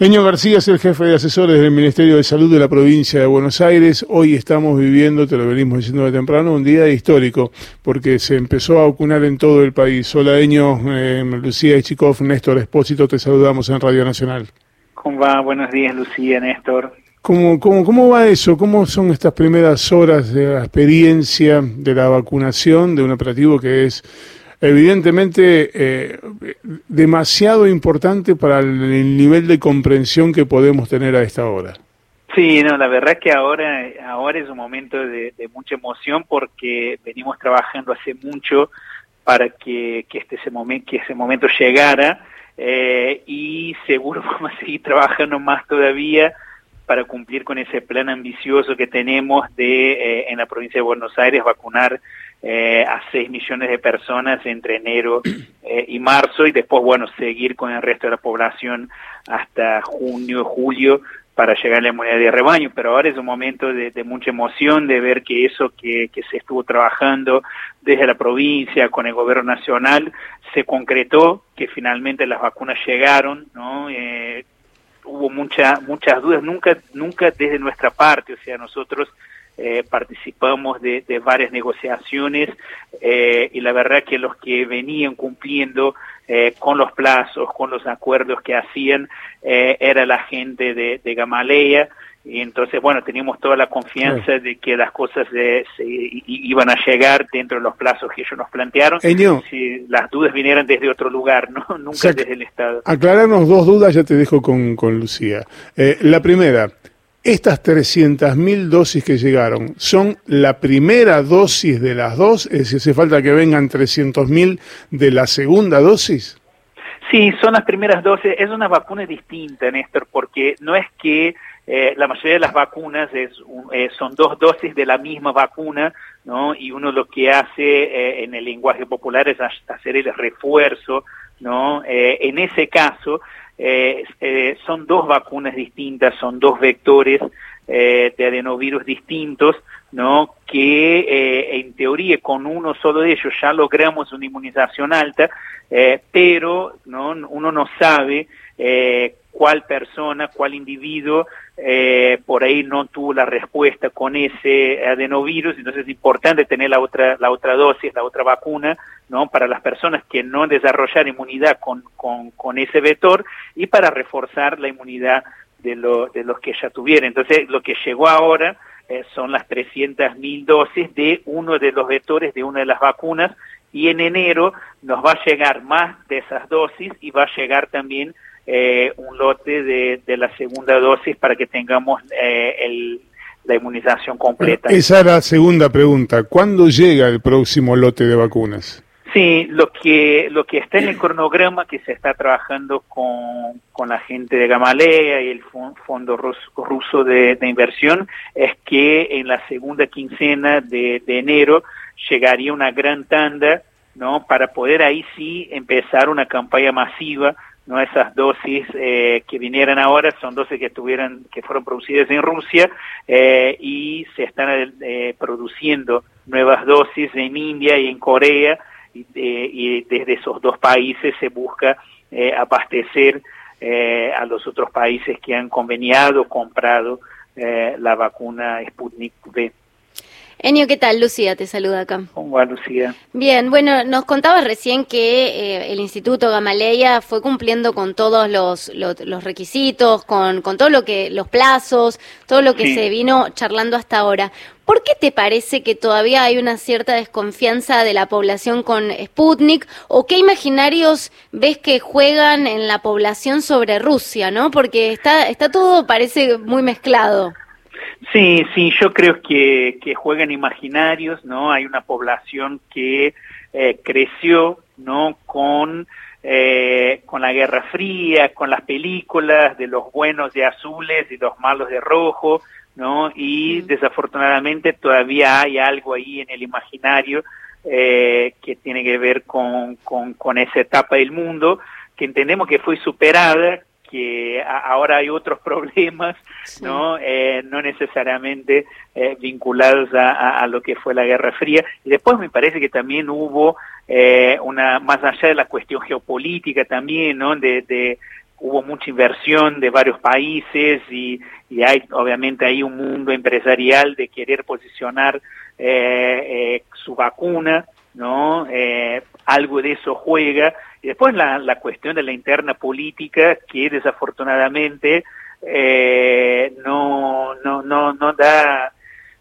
Peño García es el jefe de asesores del Ministerio de Salud de la provincia de Buenos Aires. Hoy estamos viviendo, te lo venimos diciendo de temprano, un día histórico, porque se empezó a vacunar en todo el país. Hola, Eño, eh, Lucía Ichikov, Néstor Espósito, te saludamos en Radio Nacional. ¿Cómo va? Buenos días, Lucía, Néstor. ¿Cómo, cómo, cómo va eso? ¿Cómo son estas primeras horas de la experiencia de la vacunación de un operativo que es evidentemente eh, demasiado importante para el nivel de comprensión que podemos tener a esta hora. Sí, no, la verdad es que ahora, ahora es un momento de, mucha emoción porque venimos trabajando hace mucho para que, que, este, ese, momento, llegara eh, y seguro vamos a seguir trabajando más todavía para cumplir con ese plan ambicioso que tenemos de eh, en la provincia de Buenos Aires vacunar eh, a 6 millones de personas entre enero eh, y marzo y después, bueno, seguir con el resto de la población hasta junio, julio para llegar a la inmunidad de rebaño, pero ahora es un momento de, mucha emoción de ver que eso que, que, se estuvo trabajando desde la provincia con el gobierno nacional se concretó, que finalmente las vacunas llegaron, ¿no? Eh, mucha, muchas dudas, nunca, nunca desde nuestra parte, o sea, nosotros eh, participamos de, varias negociaciones eh, y la verdad que los que venían cumpliendo eh, con los plazos, con los acuerdos que hacían, era la gente de, de Gamaleya, y entonces, bueno, teníamos toda la confianza de que las cosas se, iban a llegar dentro de los plazos que ellos nos plantearon. Si las dudas vinieran desde otro lugar, ¿no? Nunca desde el Estado. Aclararnos dos dudas, ya te dejo con, con Lucía. la primera, estas 300.000 dosis que llegaron, ¿son la primera dosis de las dos? Es decir, ¿hace falta que vengan 300.000 de la segunda dosis? Sí, son las primeras dosis. Es una vacuna distinta, Néstor, porque no es que eh, la mayoría de las vacunas es, eh, son dos dosis de la misma vacuna, ¿no? Y uno lo que hace eh, en el lenguaje popular es hacer el refuerzo, ¿no? en ese caso, eh, eh, son dos vacunas distintas, son dos vectores eh, de adenovirus distintos, ¿no? Que eh, en teoría con uno solo de ellos ya logramos una inmunización alta, pero ¿no? uno no sabe cuál persona, cuál individuo eh, por ahí no tuvo la respuesta con ese adenovirus, entonces es importante tener la otra, la otra dosis, la otra vacuna, ¿no? Para las personas que no desarrollan inmunidad con, con, con ese vector y para reforzar la inmunidad de, lo, de los que ya tuvieron. Entonces, lo que llegó ahora eh, son las 300.000 dosis de uno de los vectores de una de las vacunas y en enero nos va a llegar más de esas dosis y va a llegar también eh, un lote de, de, la segunda dosis para que tengamos eh, el, la inmunización completa. Esa era la segunda pregunta. ¿Cuándo llega el próximo lote de vacunas? Sí, lo que, lo que está en el cronograma que se está trabajando con, con la gente de Gamalea y el Fondo Ruso de, de, Inversión es que en la segunda quincena de, de enero llegaría una gran tanda ¿no? para poder ahí sí empezar una campaña masiva no esas dosis eh, que vinieran ahora son dosis que estuvieran que fueron producidas en Rusia eh, y se están eh, produciendo nuevas dosis en India y en Corea y, y desde esos dos países se busca abastecer a los otros países que han conveniado comprado la vacuna Sputnik V. Enio, ¿qué tal? Lucía te saluda acá. ¿Cómo va, Lucía? Bien, bueno, nos contabas recién que eh, el Instituto Gamaleya fue cumpliendo con todos los, los, requisitos, con, con, todo lo que, los plazos, todo lo que se vino charlando hasta ahora. ¿Por qué te parece que todavía hay una cierta desconfianza de la población con Sputnik? ¿O qué imaginarios ves que juegan en la población sobre Rusia, no? Porque está, está todo, parece muy mezclado. Sí, sí, yo creo que, que juegan imaginarios, ¿no? Hay una población que eh, creció, ¿no? Con, eh, con la Guerra Fría, con las películas de los buenos de azules y los malos de rojo, ¿no? Y desafortunadamente todavía hay algo ahí en el imaginario eh, que tiene que ver con, con, con esa etapa del mundo que entendemos que fue superada que ahora hay otros problemas, ¿no? Eh, no necesariamente eh, vinculados a, lo que fue la Guerra Fría. Y después me parece que también hubo eh, una, más allá de la cuestión geopolítica también, ¿no? De, hubo mucha inversión de varios países y, y hay obviamente hay un mundo empresarial de querer posicionar eh, su vacuna, ¿no? algo de eso juega. Y después la, la cuestión de la interna política que desafortunadamente no, no, no, no da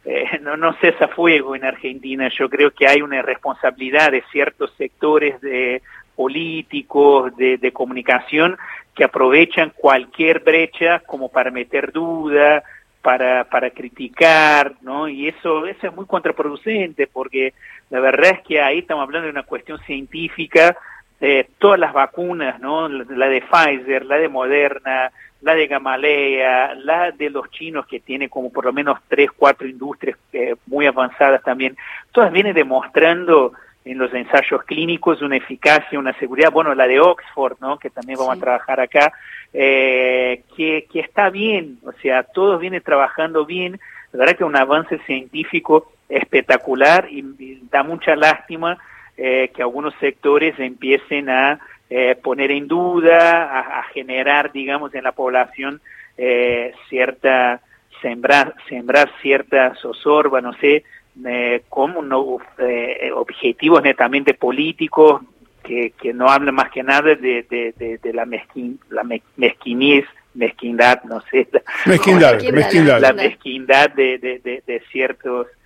eh, no, no cesa fuego en Argentina. Yo creo que hay una responsabilidad de ciertos sectores de políticos, de, de comunicación, que aprovechan cualquier brecha como para meter duda, para, para criticar, ¿no? Y eso, eso es muy contraproducente porque la verdad es que ahí estamos hablando de una cuestión científica, de todas las vacunas, ¿no? La de Pfizer, la de Moderna, la de Gamaleya, la de los chinos que tiene como por lo menos tres, cuatro industrias eh, muy avanzadas también, todas vienen demostrando en los ensayos clínicos una eficacia, una seguridad, bueno, la de Oxford, ¿no? que también vamos a trabajar acá, eh, que, que está bien, o sea, todos vienen trabajando bien, la verdad que un avance científico espectacular y, da mucha lástima eh, que algunos sectores empiecen a eh, poner en duda, a, generar, digamos, en la población eh, cierta, sembrar, sembrar cierta zozorba, no sé, eh, como no, eh, objetivos netamente políticos que, que no hablan más que nada de, de, de, la, mezquin, la mezquinez, mezquindad, no sé, mezquindad, mezquindad. la mezquindad de, de, de ciertos de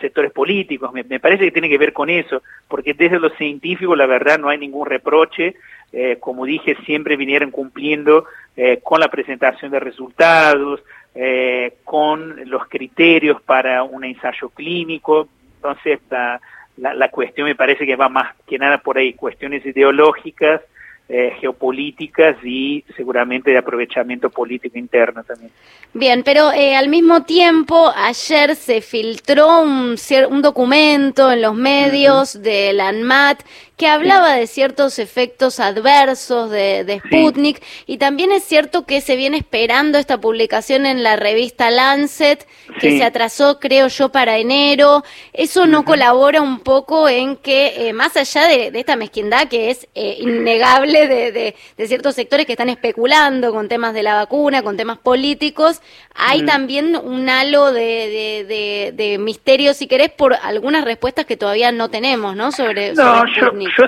sectores políticos. Me, parece que tiene que ver con eso, porque desde los científicos la verdad no hay ningún reproche. Eh, como dije, siempre vinieron cumpliendo eh, con la presentación de resultados, eh, con los criterios para un ensayo clínico. Entonces, la, la cuestión me parece que va más que nada por ahí, cuestiones ideológicas eh, geopolíticas y seguramente de aprovechamiento político interno también. Bien, pero eh, al mismo tiempo ayer se filtró un, un documento en los medios de la ANMAT que hablaba de ciertos efectos adversos de, Sputnik y también es cierto que se viene esperando esta publicación en la revista Lancet que se atrasó creo yo para enero. Eso no colabora un poco en que eh, más allá de, esta mezquindad que es eh, innegable de, ciertos sectores que están especulando con temas de la vacuna, con temas políticos, hay también un halo de, misterio si querés por algunas respuestas que todavía no tenemos, ¿no? Sobre. Yo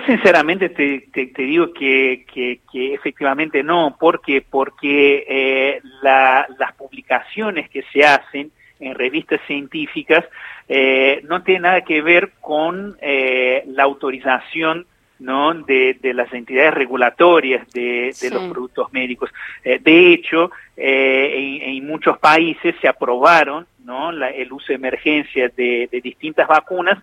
sinceramente te, te, digo que, que, efectivamente no, porque porque eh, las publicaciones que se hacen en revistas científicas eh, no tienen nada que ver con eh, la autorización ¿no? De, de, las entidades regulatorias de, de los productos médicos. de hecho, en, en, muchos países se aprobaron ¿no? La, el uso de emergencia de, de distintas vacunas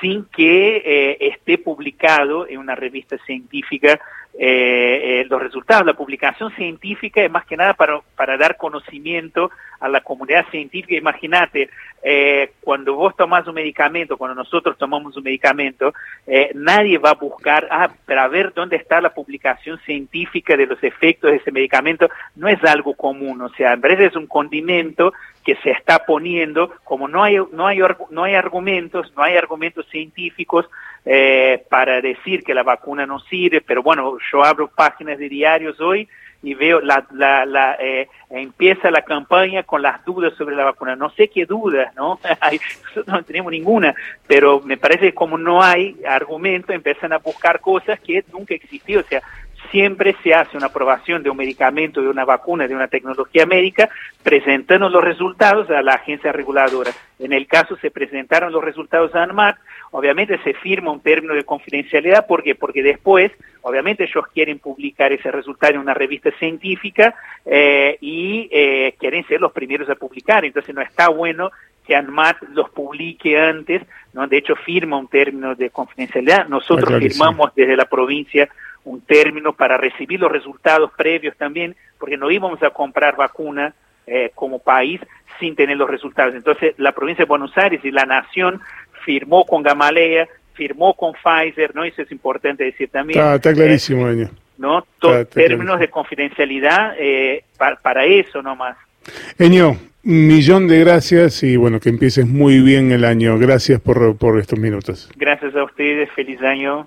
sin que eh, esté publicado en una revista científica eh, eh, los resultados. La publicación científica es más que nada para, para dar conocimiento a la comunidad científica. Imagínate, eh, cuando vos tomás un medicamento, cuando nosotros tomamos un medicamento, eh, nadie va a buscar, ah, para ver dónde está la publicación científica de los efectos de ese medicamento. No es algo común, o sea, en verdad es un condimento que se está poniendo, como no hay, no hay, no hay argumentos, no hay argumentos científicos, eh, para decir que la vacuna no sirve, pero bueno, yo abro páginas de diarios hoy y veo la, la, la eh, empieza la campaña con las dudas sobre la vacuna. No sé qué dudas, ¿no? no tenemos ninguna, pero me parece que como no hay argumento, empiezan a buscar cosas que nunca existió. O sea, siempre se hace una aprobación de un medicamento, de una vacuna, de una tecnología médica, presentando los resultados a la agencia reguladora. En el caso se presentaron los resultados a ANMAT, obviamente se firma un término de confidencialidad, ¿por qué? Porque después, obviamente ellos quieren publicar ese resultado en una revista científica eh, y eh, quieren ser los primeros a publicar, entonces no está bueno que ANMAT los publique antes, ¿no? De hecho firma un término de confidencialidad, nosotros firmamos desde la provincia un término para recibir los resultados previos también, porque no íbamos a comprar vacuna eh, como país sin tener los resultados. Entonces, la provincia de Buenos Aires y la nación firmó con Gamaleya, firmó con Pfizer, ¿no? Eso es importante decir también. Está, clarísimo, eh, ¿No? términos de confidencialidad eh, para, para eso nomás. Eño, millón de gracias y bueno, que empieces muy bien el año. Gracias por, por estos minutos. Gracias a ustedes, feliz año.